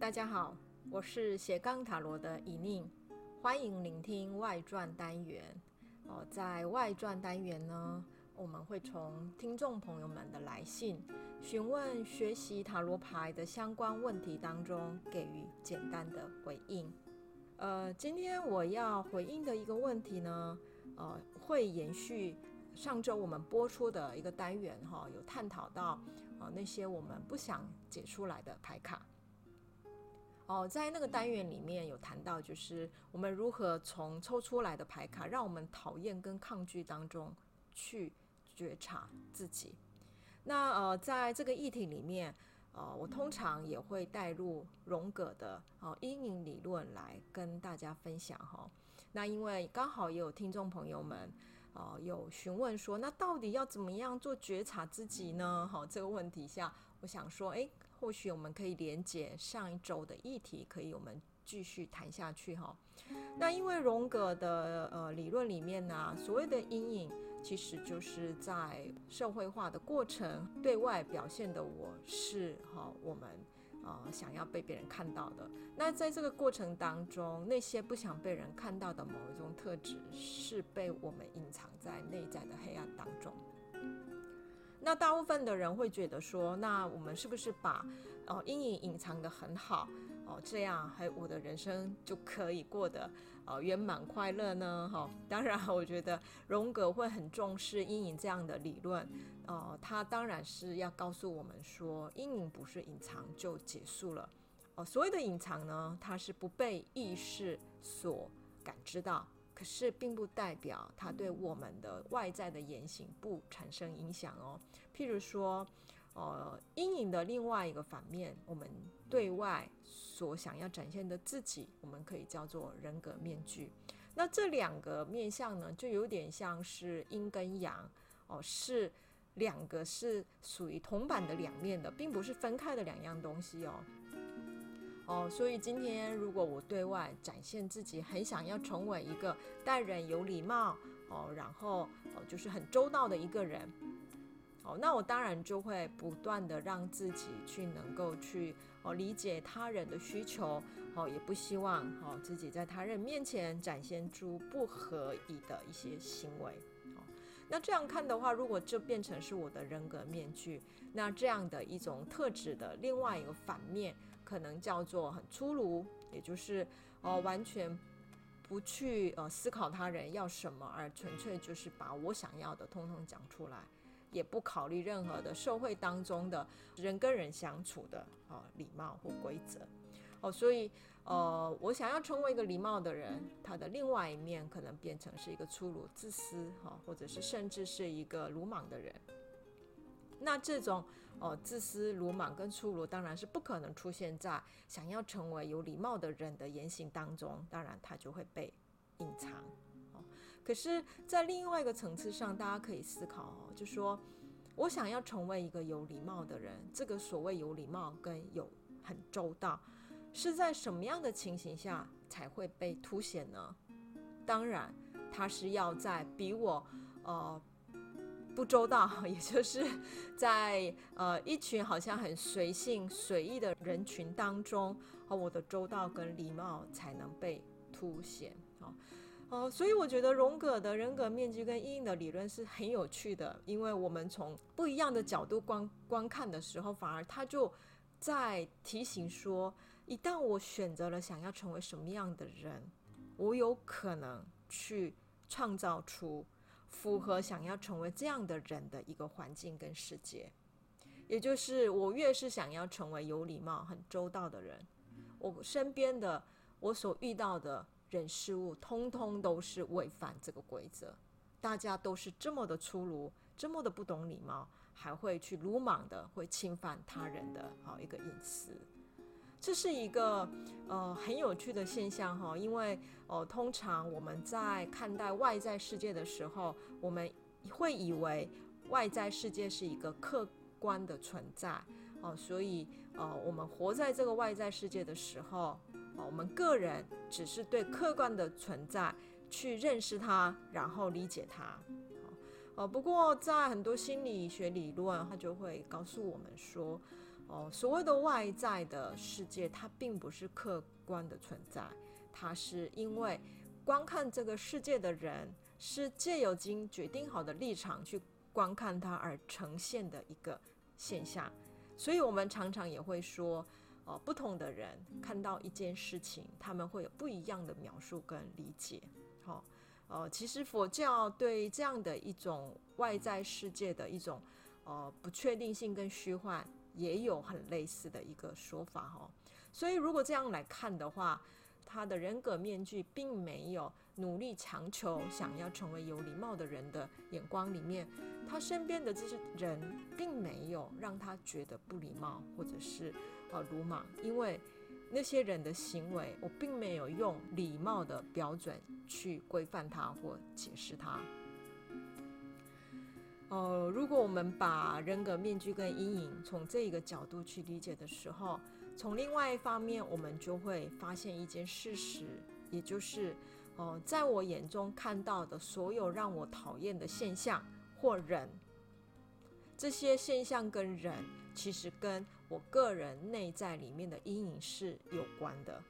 大家好，我是斜杠塔罗的以宁，欢迎聆听外传单元。哦，在外传单元呢，我们会从听众朋友们的来信，询问学习塔罗牌的相关问题当中，给予简单的回应。呃，今天我要回应的一个问题呢，呃，会延续上周我们播出的一个单元哈，有探讨到啊、呃、那些我们不想解出来的牌卡。哦，在那个单元里面有谈到，就是我们如何从抽出来的牌卡，让我们讨厌跟抗拒当中去觉察自己。那呃，在这个议题里面，呃，我通常也会带入荣格的哦阴影理论来跟大家分享哈。那因为刚好也有听众朋友们。哦，有询问说，那到底要怎么样做觉察自己呢？好，这个问题下，我想说，诶，或许我们可以连接上一周的议题，可以我们继续谈下去哈。那因为荣格的呃理论里面呢，所谓的阴影，其实就是在社会化的过程对外表现的我是哈我们。啊、想要被别人看到的，那在这个过程当中，那些不想被人看到的某一种特质，是被我们隐藏在内在的黑暗当中。那大部分的人会觉得说，那我们是不是把哦阴影隐藏得很好？哦，这样还我的人生就可以过得呃圆满快乐呢？哈、当然，我觉得荣格会很重视阴影这样的理论。哦，他当然是要告诉我们说，阴影不是隐藏就结束了。哦，所谓的隐藏呢，它是不被意识所感知到，可是并不代表它对我们的外在的言行不产生影响哦。譬如说。呃，阴影的另外一个反面，我们对外所想要展现的自己，我们可以叫做人格面具。那这两个面相呢，就有点像是阴跟阳哦，是两个是属于铜板的两面的，并不是分开的两样东西哦。哦，所以今天如果我对外展现自己，很想要成为一个待人有礼貌哦，然后哦，就是很周到的一个人。哦，那我当然就会不断的让自己去能够去哦理解他人的需求，哦，也不希望哦自己在他人面前展现出不合宜的一些行为。那这样看的话，如果这变成是我的人格面具，那这样的一种特质的另外一个反面，可能叫做很粗鲁，也就是哦完全不去呃思考他人要什么，而纯粹就是把我想要的通通讲出来。也不考虑任何的社会当中的人跟人相处的啊礼貌或规则哦，所以呃，我想要成为一个礼貌的人，他的另外一面可能变成是一个粗鲁、自私哈，或者是甚至是一个鲁莽的人。那这种哦自私、鲁莽跟粗鲁，当然是不可能出现在想要成为有礼貌的人的言行当中，当然他就会被隐藏。哦可是，在另外一个层次上，大家可以思考哦，就说我想要成为一个有礼貌的人，这个所谓有礼貌跟有很周到，是在什么样的情形下才会被凸显呢？当然，他是要在比我呃不周到，也就是在呃一群好像很随性随意的人群当中，和我的周到跟礼貌才能被凸显哦。哦，所以我觉得荣格的人格面具跟阴影的理论是很有趣的，因为我们从不一样的角度观观看的时候，反而他就在提醒说，一旦我选择了想要成为什么样的人，我有可能去创造出符合想要成为这样的人的一个环境跟世界。也就是我越是想要成为有礼貌、很周到的人，我身边的我所遇到的。人事物通通都是违反这个规则，大家都是这么的粗鲁，这么的不懂礼貌，还会去鲁莽的会侵犯他人的好一个隐私，这是一个呃很有趣的现象哈，因为呃通常我们在看待外在世界的时候，我们会以为外在世界是一个客观的存在哦，所以呃我们活在这个外在世界的时候。哦我们个人只是对客观的存在去认识它，然后理解它。哦，不过在很多心理学理论，它就会告诉我们说，哦，所谓的外在的世界，它并不是客观的存在，它是因为观看这个世界的人是借由经决定好的立场去观看它而呈现的一个现象。所以，我们常常也会说，哦，不同的人看到一件事情，他们会有不一样的描述跟理解。好，呃，其实佛教对这样的一种外在世界的一种呃不确定性跟虚幻。也有很类似的一个说法哈，所以如果这样来看的话，他的人格面具并没有努力强求想要成为有礼貌的人的眼光里面，他身边的这些人并没有让他觉得不礼貌或者是呃鲁莽，因为那些人的行为，我并没有用礼貌的标准去规范他或解释他。呃，如果我们把人格面具跟阴影从这一个角度去理解的时候，从另外一方面，我们就会发现一件事实，也就是，呃，在我眼中看到的所有让我讨厌的现象或人，这些现象跟人，其实跟我个人内在里面的阴影是有关的。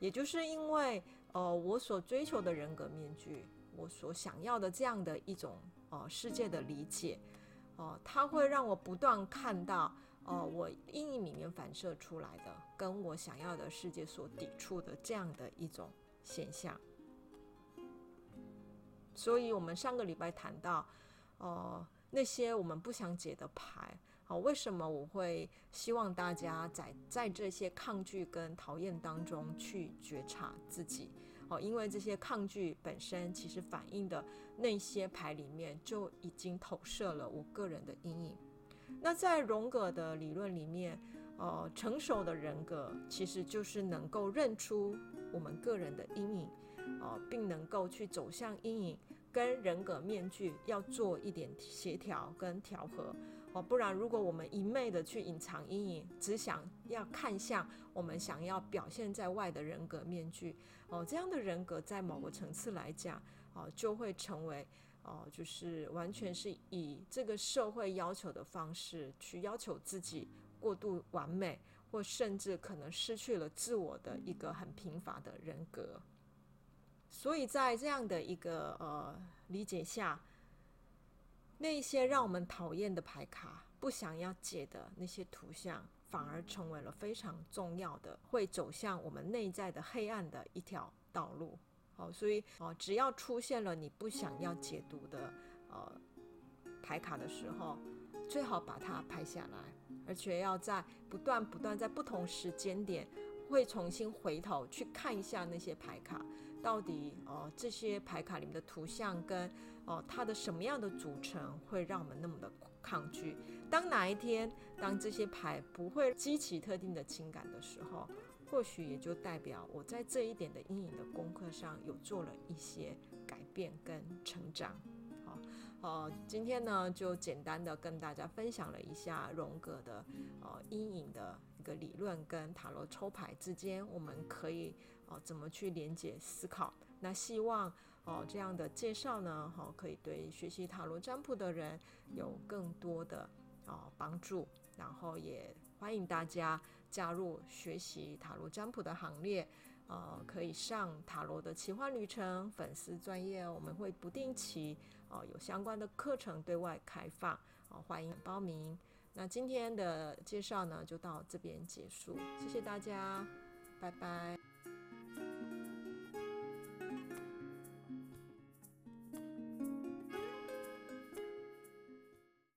也就是因为，呃，我所追求的人格面具，我所想要的这样的一种。哦，世界的理解，哦，它会让我不断看到，哦，我阴影里面反射出来的，跟我想要的世界所抵触的这样的一种现象。所以，我们上个礼拜谈到，哦，那些我们不想解的牌，哦，为什么我会希望大家在在这些抗拒跟讨厌当中去觉察自己？哦，因为这些抗拒本身其实反映的那些牌里面就已经投射了我个人的阴影。那在荣格的理论里面，呃，成熟的人格其实就是能够认出我们个人的阴影，呃，并能够去走向阴影，跟人格面具要做一点协调跟调和。哦，不然如果我们一昧的去隐藏阴影，只想要看向我们想要表现在外的人格面具，哦，这样的人格在某个层次来讲，哦，就会成为哦，就是完全是以这个社会要求的方式去要求自己过度完美，或甚至可能失去了自我的一个很贫乏的人格。所以在这样的一个呃理解下。那些让我们讨厌的牌卡，不想要解的那些图像，反而成为了非常重要的，会走向我们内在的黑暗的一条道路。好，所以哦，只要出现了你不想要解读的呃牌卡的时候，最好把它拍下来，而且要在不断不断在不同时间点，会重新回头去看一下那些牌卡，到底哦这些牌卡里面的图像跟。哦，它的什么样的组成会让我们那么的抗拒？当哪一天，当这些牌不会激起特定的情感的时候，或许也就代表我在这一点的阴影的功课上有做了一些改变跟成长。好，呃，今天呢就简单的跟大家分享了一下荣格的呃阴影的一个理论跟塔罗抽牌之间，我们可以哦怎么去连接思考。那希望。哦，这样的介绍呢，好，可以对学习塔罗占卜的人有更多的哦帮助。然后也欢迎大家加入学习塔罗占卜的行列，呃，可以上塔罗的奇幻旅程粉丝专业，我们会不定期哦有相关的课程对外开放，哦，欢迎报名。那今天的介绍呢，就到这边结束，谢谢大家，拜拜。